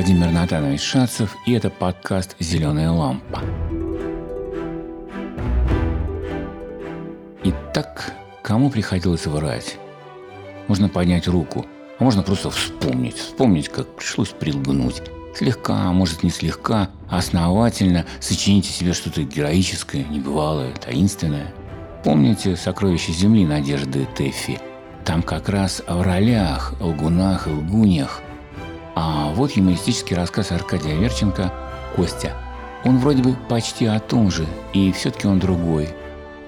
Владимир Натанович Шацев, и это подкаст «Зеленая лампа». Итак, кому приходилось врать? Можно поднять руку, а можно просто вспомнить. Вспомнить, как пришлось прилгнуть. Слегка, а может не слегка, а основательно сочините себе что-то героическое, небывалое, таинственное. Помните «Сокровища земли» Надежды Тэффи? Там как раз в ролях, лгунах и лгуньях. А вот юмористический рассказ Аркадия Верченко «Костя». Он вроде бы почти о том же, и все-таки он другой.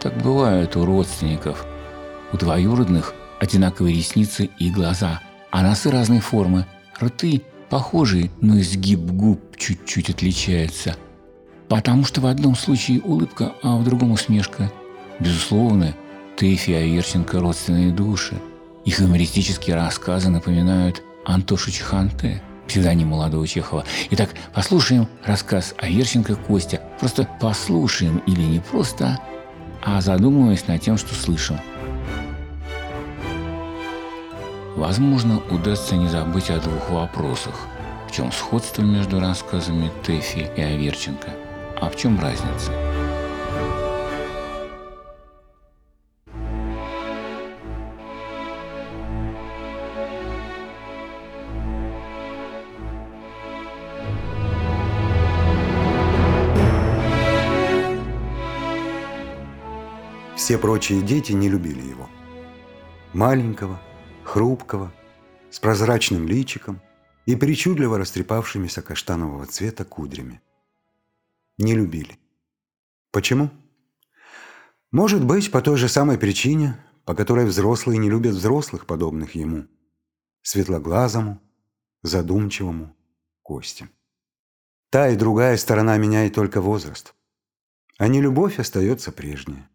Так бывает у родственников. У двоюродных одинаковые ресницы и глаза, а носы разной формы, рты похожие, но изгиб губ чуть-чуть отличается. Потому что в одном случае улыбка, а в другом усмешка. Безусловно, Тэфи и Аверченко – родственные души. Их юмористические рассказы напоминают Антошу Чеханте, псевдоним молодого Чехова. Итак, послушаем рассказ Аверченко Костя. Просто послушаем или не просто, а задумываясь над тем, что слышим – Возможно, удастся не забыть о двух вопросах. В чем сходство между рассказами Тэфи и Аверченко, а в чем разница? Все прочие дети не любили его. Маленького – хрупкого, с прозрачным личиком и причудливо растрепавшимися каштанового цвета кудрями. Не любили. Почему? Может быть, по той же самой причине, по которой взрослые не любят взрослых, подобных ему. Светлоглазому, задумчивому Косте. Та и другая сторона меняет только возраст. А не любовь остается прежняя.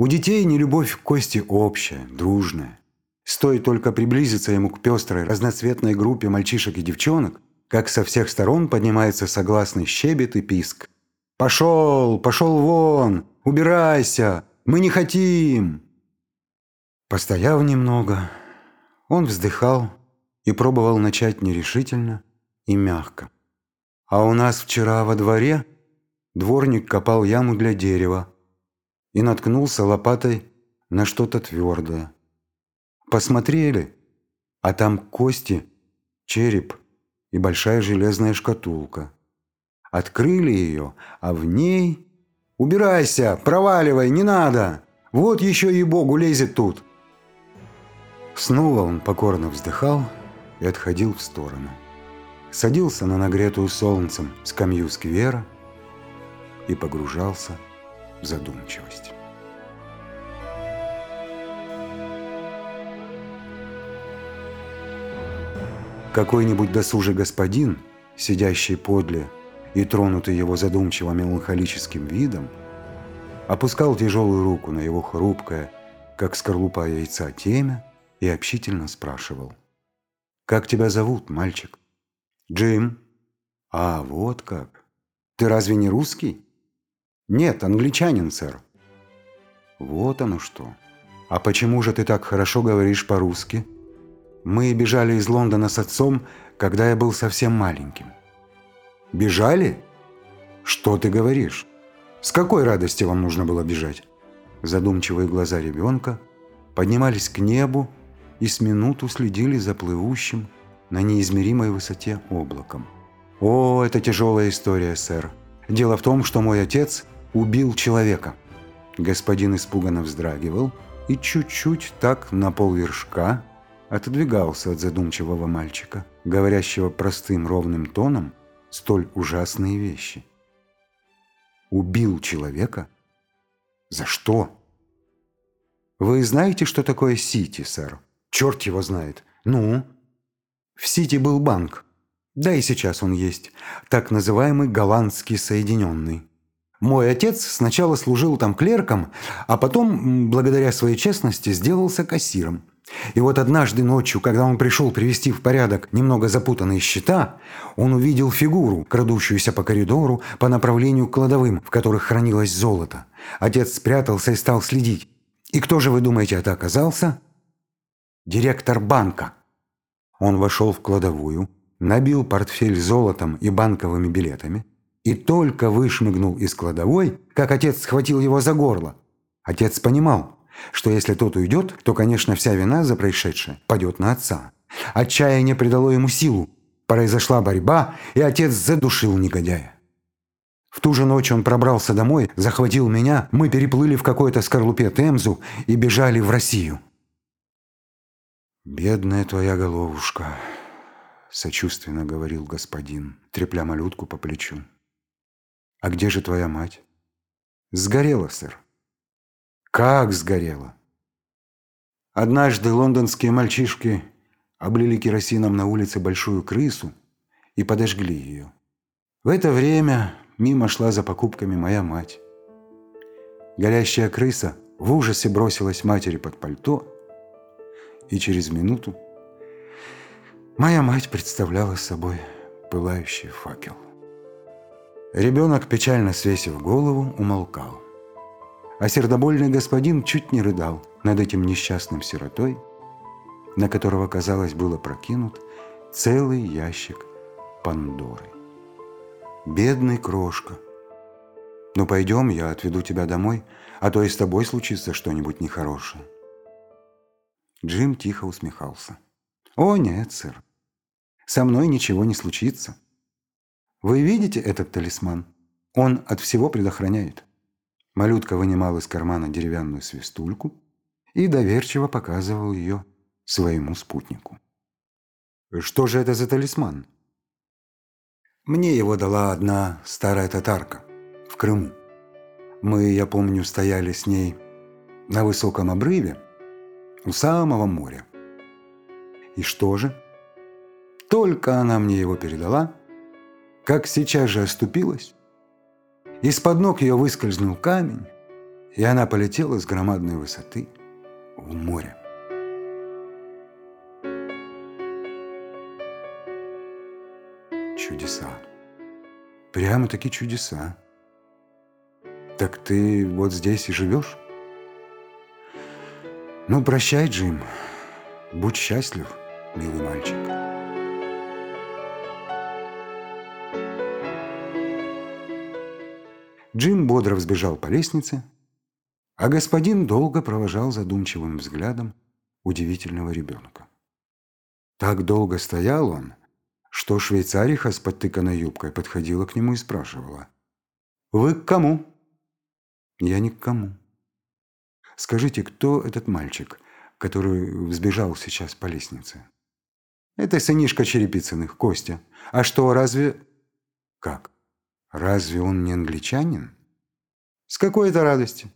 У детей не любовь к Косте общая, дружная. Стоит только приблизиться ему к пестрой, разноцветной группе мальчишек и девчонок, как со всех сторон поднимается согласный щебет и писк. «Пошел! Пошел вон! Убирайся! Мы не хотим!» Постояв немного, он вздыхал и пробовал начать нерешительно и мягко. А у нас вчера во дворе дворник копал яму для дерева и наткнулся лопатой на что-то твердое. Посмотрели, а там кости, череп и большая железная шкатулка. Открыли ее, а в ней... «Убирайся! Проваливай! Не надо! Вот еще и Богу лезет тут!» Снова он покорно вздыхал и отходил в сторону. Садился на нагретую солнцем скамью сквера и погружался в задумчивость. Какой-нибудь досужий господин, сидящий подле и тронутый его задумчиво меланхолическим видом, опускал тяжелую руку на его хрупкое, как скорлупа яйца, темя и общительно спрашивал. «Как тебя зовут, мальчик?» «Джим». «А, вот как. Ты разве не русский?» «Нет, англичанин, сэр». «Вот оно что. А почему же ты так хорошо говоришь по-русски?» Мы бежали из Лондона с отцом, когда я был совсем маленьким. Бежали? Что ты говоришь? С какой радости вам нужно было бежать? Задумчивые глаза ребенка поднимались к небу и с минуту следили за плывущим на неизмеримой высоте облаком. «О, это тяжелая история, сэр. Дело в том, что мой отец убил человека». Господин испуганно вздрагивал и чуть-чуть так на полвершка отодвигался от задумчивого мальчика, говорящего простым ровным тоном столь ужасные вещи. Убил человека? За что? Вы знаете, что такое Сити, сэр? Черт его знает. Ну? В Сити был банк. Да и сейчас он есть. Так называемый голландский соединенный. Мой отец сначала служил там клерком, а потом, благодаря своей честности, сделался кассиром. И вот однажды ночью, когда он пришел привести в порядок немного запутанные счета, он увидел фигуру, крадущуюся по коридору по направлению к кладовым, в которых хранилось золото. Отец спрятался и стал следить. И кто же, вы думаете, это оказался? Директор банка. Он вошел в кладовую, набил портфель золотом и банковыми билетами и только вышмыгнул из кладовой, как отец схватил его за горло. Отец понимал, что если тот уйдет, то, конечно, вся вина за происшедшее падет на отца. Отчаяние придало ему силу. Произошла борьба, и отец задушил негодяя. В ту же ночь он пробрался домой, захватил меня, мы переплыли в какой-то скорлупе Темзу и бежали в Россию. «Бедная твоя головушка», — сочувственно говорил господин, трепля малютку по плечу. «А где же твоя мать?» «Сгорела, сэр». «Как сгорела?» Однажды лондонские мальчишки облили керосином на улице большую крысу и подожгли ее. В это время мимо шла за покупками моя мать. Горящая крыса в ужасе бросилась матери под пальто, и через минуту моя мать представляла собой пылающий факел. Ребенок, печально свесив голову, умолкал. А сердобольный господин чуть не рыдал над этим несчастным сиротой, на которого, казалось, было прокинут целый ящик Пандоры. «Бедный крошка! Ну, пойдем, я отведу тебя домой, а то и с тобой случится что-нибудь нехорошее». Джим тихо усмехался. «О, нет, сэр, со мной ничего не случится. Вы видите этот талисман? Он от всего предохраняет». Малютка вынимал из кармана деревянную свистульку и доверчиво показывал ее своему спутнику. «Что же это за талисман?» «Мне его дала одна старая татарка в Крыму. Мы, я помню, стояли с ней на высоком обрыве у самого моря. И что же? Только она мне его передала, как сейчас же оступилась. Из-под ног ее выскользнул камень, и она полетела с громадной высоты в море. Чудеса. Прямо-таки чудеса. Так ты вот здесь и живешь? Ну, прощай, Джим. Будь счастлив, милый мальчик. Джим бодро взбежал по лестнице, а господин долго провожал задумчивым взглядом удивительного ребенка. Так долго стоял он, что швейцариха с подтыканной юбкой подходила к нему и спрашивала. «Вы к кому?» «Я ни к кому». «Скажите, кто этот мальчик, который взбежал сейчас по лестнице?» «Это сынишка Черепицыных, Костя. А что, разве...» «Как? Разве он не англичанин?» «С какой это радости?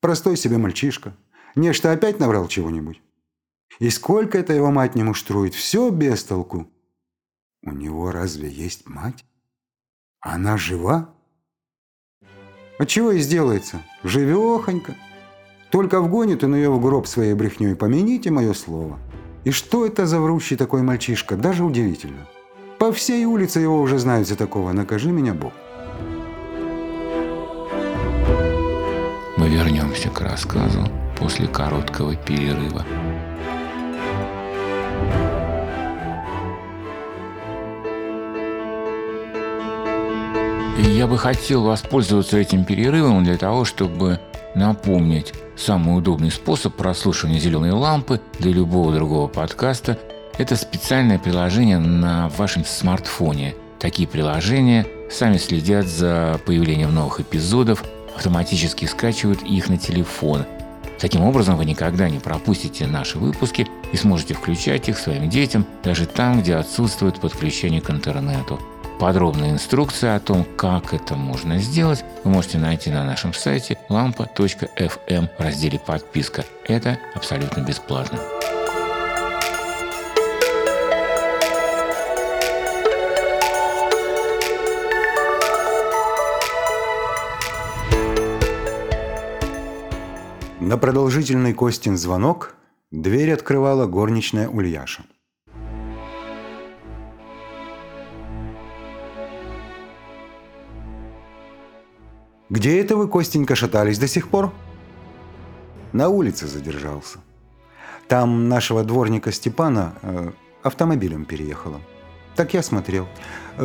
Простой себе мальчишка. Нечто опять набрал чего-нибудь. И сколько это его мать не муштрует, все без толку. У него разве есть мать? Она жива? А чего и сделается? Живехонька. Только вгонит он ее в гроб своей брехней, помяните мое слово. И что это за врущий такой мальчишка? Даже удивительно. По всей улице его уже знают за такого. Накажи меня, Бог. Мы вернемся к рассказу после короткого перерыва. Я бы хотел воспользоваться этим перерывом для того, чтобы напомнить самый удобный способ прослушивания «Зеленой лампы» для любого другого подкаста – это специальное приложение на вашем смартфоне. Такие приложения сами следят за появлением новых эпизодов, автоматически скачивают их на телефон. Таким образом, вы никогда не пропустите наши выпуски и сможете включать их своим детям даже там, где отсутствует подключение к интернету. Подробная инструкция о том, как это можно сделать, вы можете найти на нашем сайте lampa.fm в разделе «Подписка». Это абсолютно бесплатно. На продолжительный Костин звонок дверь открывала горничная Ульяша. «Где это вы, Костенька, шатались до сих пор?» «На улице задержался. Там нашего дворника Степана э, автомобилем переехала. Так я смотрел.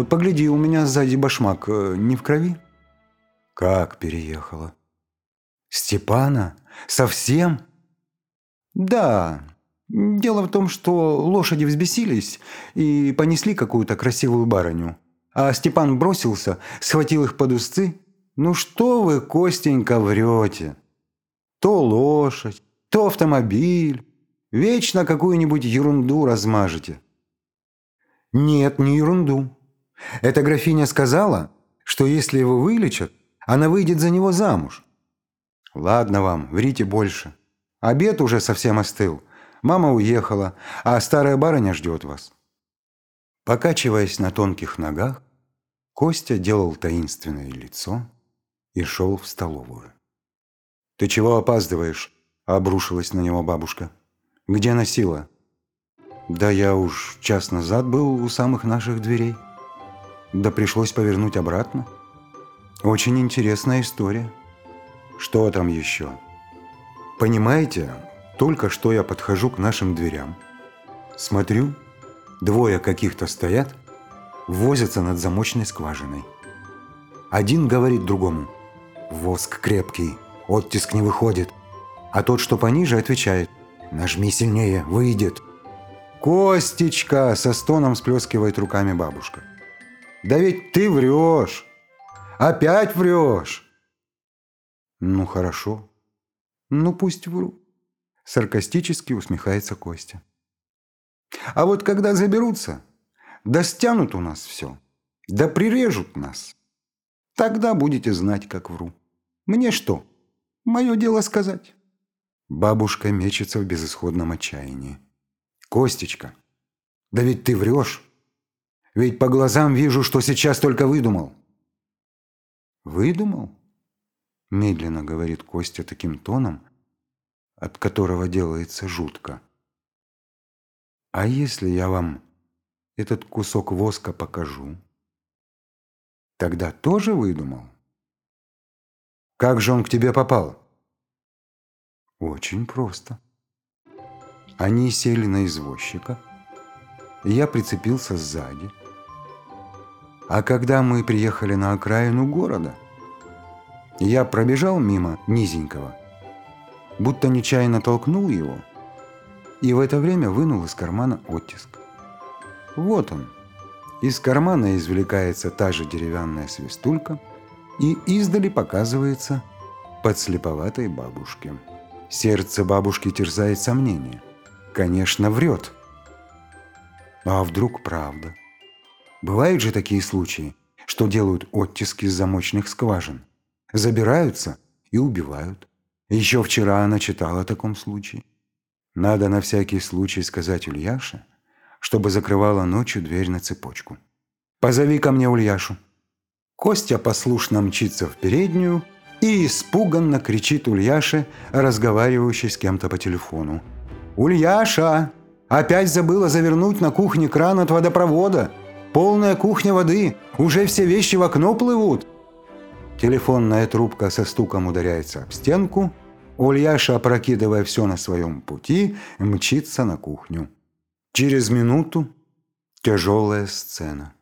Погляди, у меня сзади башмак э, не в крови? Как переехала? Степана? Совсем? Да. Дело в том, что лошади взбесились и понесли какую-то красивую барыню. А Степан бросился, схватил их под узцы. Ну что вы, Костенька, врете? То лошадь, то автомобиль. Вечно какую-нибудь ерунду размажете. Нет, не ерунду. Эта графиня сказала, что если его вылечат, она выйдет за него замуж. Ладно вам, врите больше. Обед уже совсем остыл. Мама уехала, а старая барыня ждет вас. Покачиваясь на тонких ногах, Костя делал таинственное лицо и шел в столовую. «Ты чего опаздываешь?» – обрушилась на него бабушка. «Где носила?» «Да я уж час назад был у самых наших дверей. Да пришлось повернуть обратно. Очень интересная история. Что там еще?» «Понимаете, только что я подхожу к нашим дверям. Смотрю, двое каких-то стоят, возятся над замочной скважиной. Один говорит другому «Воск крепкий, оттиск не выходит». А тот, что пониже, отвечает «Нажми сильнее, выйдет». «Костечка!» – со стоном сплескивает руками бабушка. «Да ведь ты врешь! Опять врешь!» «Ну хорошо. Ну пусть вру». Саркастически усмехается Костя. А вот когда заберутся, да стянут у нас все, да прирежут нас, тогда будете знать, как вру. Мне что? Мое дело сказать. Бабушка мечется в безысходном отчаянии. Костечка, да ведь ты врешь. Ведь по глазам вижу, что сейчас только выдумал. Выдумал? Медленно говорит Костя таким тоном, от которого делается жутко. А если я вам этот кусок воска покажу, тогда тоже выдумал? Как же он к тебе попал? Очень просто. Они сели на извозчика, я прицепился сзади. А когда мы приехали на окраину города, я пробежал мимо низенького – будто нечаянно толкнул его и в это время вынул из кармана оттиск. Вот он. Из кармана извлекается та же деревянная свистулька и издали показывается подслеповатой бабушке. Сердце бабушки терзает сомнение. Конечно, врет. А вдруг правда? Бывают же такие случаи, что делают оттиски из замочных скважин. Забираются и убивают. Еще вчера она читала о таком случае. Надо на всякий случай сказать Ульяше, чтобы закрывала ночью дверь на цепочку. «Позови ко мне Ульяшу». Костя послушно мчится в переднюю и испуганно кричит Ульяше, разговаривающей с кем-то по телефону. «Ульяша! Опять забыла завернуть на кухне кран от водопровода! Полная кухня воды! Уже все вещи в окно плывут!» Телефонная трубка со стуком ударяется об стенку. Ульяша, опрокидывая все на своем пути, мчится на кухню. Через минуту тяжелая сцена.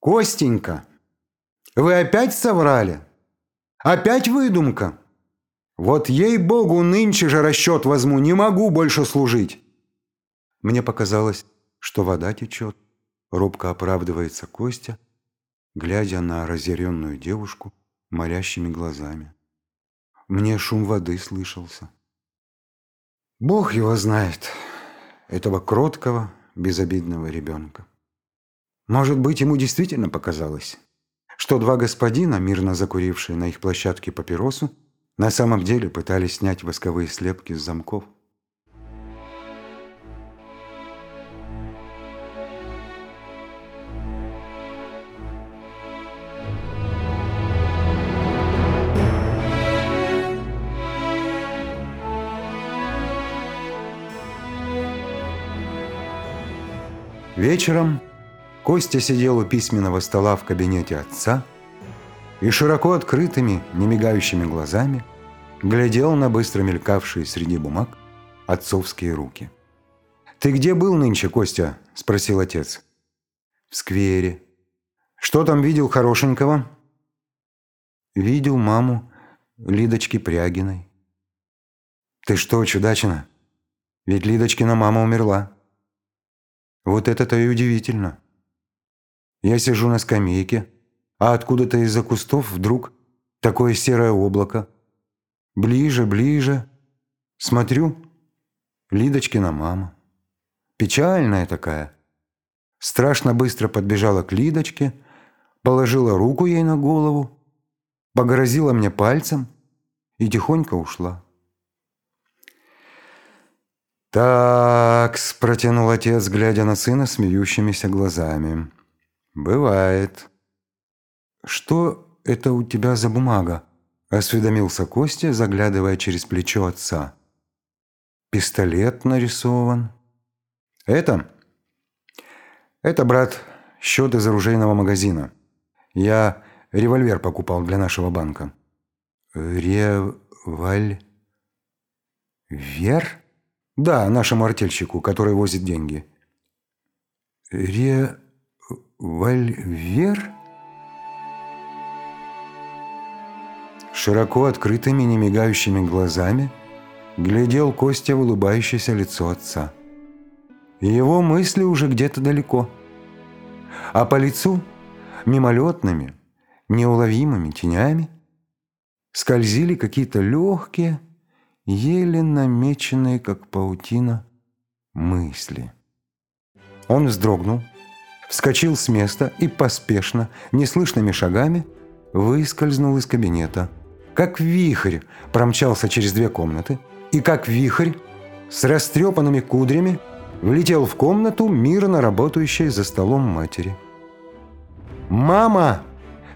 «Костенька, вы опять соврали? Опять выдумка? Вот ей-богу, нынче же расчет возьму, не могу больше служить!» Мне показалось, что вода течет. Робко оправдывается Костя – глядя на разъяренную девушку молящими глазами. Мне шум воды слышался. Бог его знает, этого кроткого, безобидного ребенка. Может быть, ему действительно показалось, что два господина, мирно закурившие на их площадке папиросу, на самом деле пытались снять восковые слепки с замков. Вечером Костя сидел у письменного стола в кабинете отца и широко открытыми, немигающими глазами глядел на быстро мелькавшие среди бумаг отцовские руки. «Ты где был нынче, Костя?» – спросил отец. В сквере. Что там видел хорошенького? Видел маму Лидочки Прягиной. Ты что, чудачина? Ведь Лидочкина мама умерла. Вот это-то и удивительно. Я сижу на скамейке, а откуда-то из-за кустов вдруг такое серое облако. Ближе, ближе. Смотрю, Лидочкина мама. Печальная такая. Страшно быстро подбежала к Лидочке, положила руку ей на голову, погрозила мне пальцем и тихонько ушла. так протянул отец, глядя на сына смеющимися глазами. «Бывает». «Что это у тебя за бумага?» – осведомился Костя, заглядывая через плечо отца. «Пистолет нарисован». «Это?» «Это, брат, счет из оружейного магазина. Я револьвер покупал для нашего банка». «Револьвер?» Да, нашему артельщику, который возит деньги. Револьвер? Широко открытыми, немигающими глазами глядел Костя в улыбающееся лицо отца. Его мысли уже где-то далеко. А по лицу мимолетными, неуловимыми тенями скользили какие-то легкие, еле намеченные, как паутина, мысли. Он вздрогнул, вскочил с места и поспешно, неслышными шагами, выскользнул из кабинета. Как вихрь промчался через две комнаты, и как вихрь с растрепанными кудрями влетел в комнату, мирно работающей за столом матери. «Мама!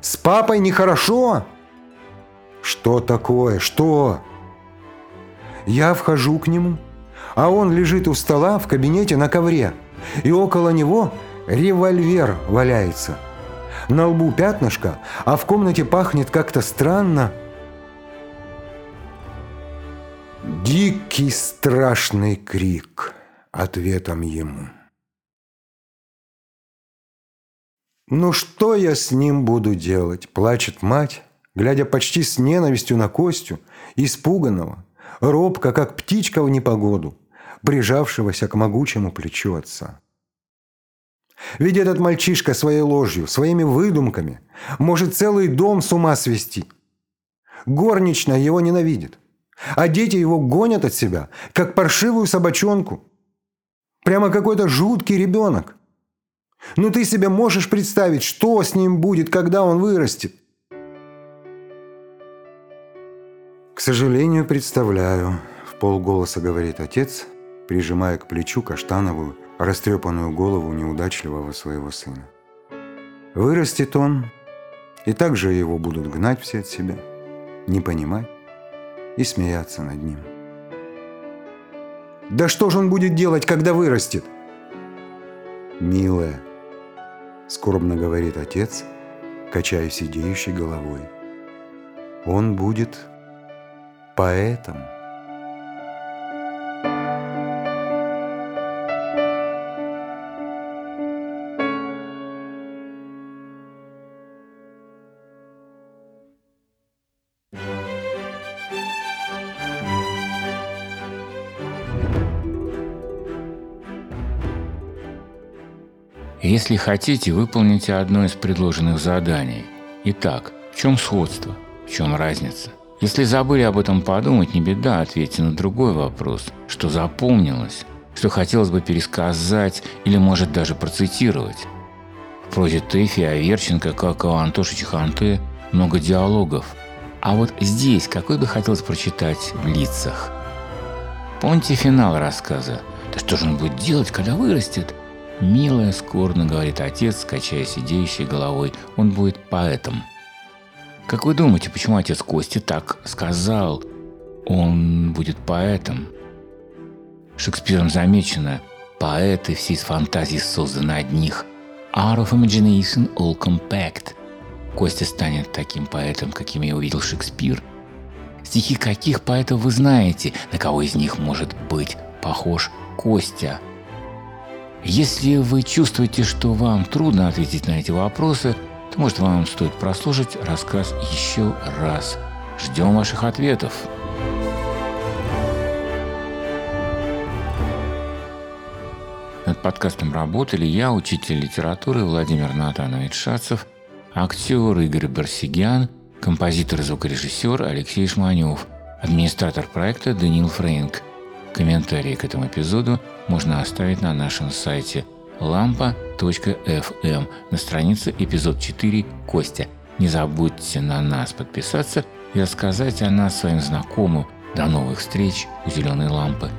С папой нехорошо!» «Что такое? Что?» Я вхожу к нему, а он лежит у стола в кабинете на ковре, и около него револьвер валяется. На лбу пятнышко, а в комнате пахнет как-то странно. Дикий страшный крик ответом ему. «Ну что я с ним буду делать?» – плачет мать, глядя почти с ненавистью на Костю, испуганного, робко, как птичка в непогоду, прижавшегося к могучему плечу отца. Ведь этот мальчишка своей ложью, своими выдумками может целый дом с ума свести. Горничная его ненавидит, а дети его гонят от себя, как паршивую собачонку. Прямо какой-то жуткий ребенок. Ну ты себе можешь представить, что с ним будет, когда он вырастет? «К сожалению, представляю», – в полголоса говорит отец, прижимая к плечу каштановую, растрепанную голову неудачливого своего сына. Вырастет он, и также его будут гнать все от себя, не понимать и смеяться над ним. «Да что же он будет делать, когда вырастет?» «Милая», – скорбно говорит отец, качая сидеющей головой. «Он будет поэтом. Если хотите, выполните одно из предложенных заданий. Итак, в чем сходство, в чем разница – если забыли об этом подумать, не беда, ответьте на другой вопрос. Что запомнилось? Что хотелось бы пересказать или, может, даже процитировать? В прозе Тэфи, Аверченко, как и у Антоши Чеханты, много диалогов. А вот здесь какой бы хотелось прочитать в лицах? Помните финал рассказа? Да что же он будет делать, когда вырастет? Милая, скорно говорит отец, качая сидеющей головой, он будет поэтом. Как вы думаете, почему отец Кости так сказал? Он будет поэтом. Шекспиром замечено, поэты все из фантазий созданы одних. Out of imagination all compact. Костя станет таким поэтом, каким я увидел Шекспир. Стихи каких поэтов вы знаете, на кого из них может быть похож Костя? Если вы чувствуете, что вам трудно ответить на эти вопросы, то, может, вам стоит прослушать рассказ еще раз. Ждем ваших ответов. Над подкастом работали я, учитель литературы Владимир Натанович Шацев, актер Игорь Барсигян, композитор и звукорежиссер Алексей Шманев, администратор проекта Даниил Фрейнг. Комментарии к этому эпизоду можно оставить на нашем сайте lampa.fm на странице эпизод 4 Костя. Не забудьте на нас подписаться и рассказать о нас своим знакомым. До новых встреч у зеленой лампы.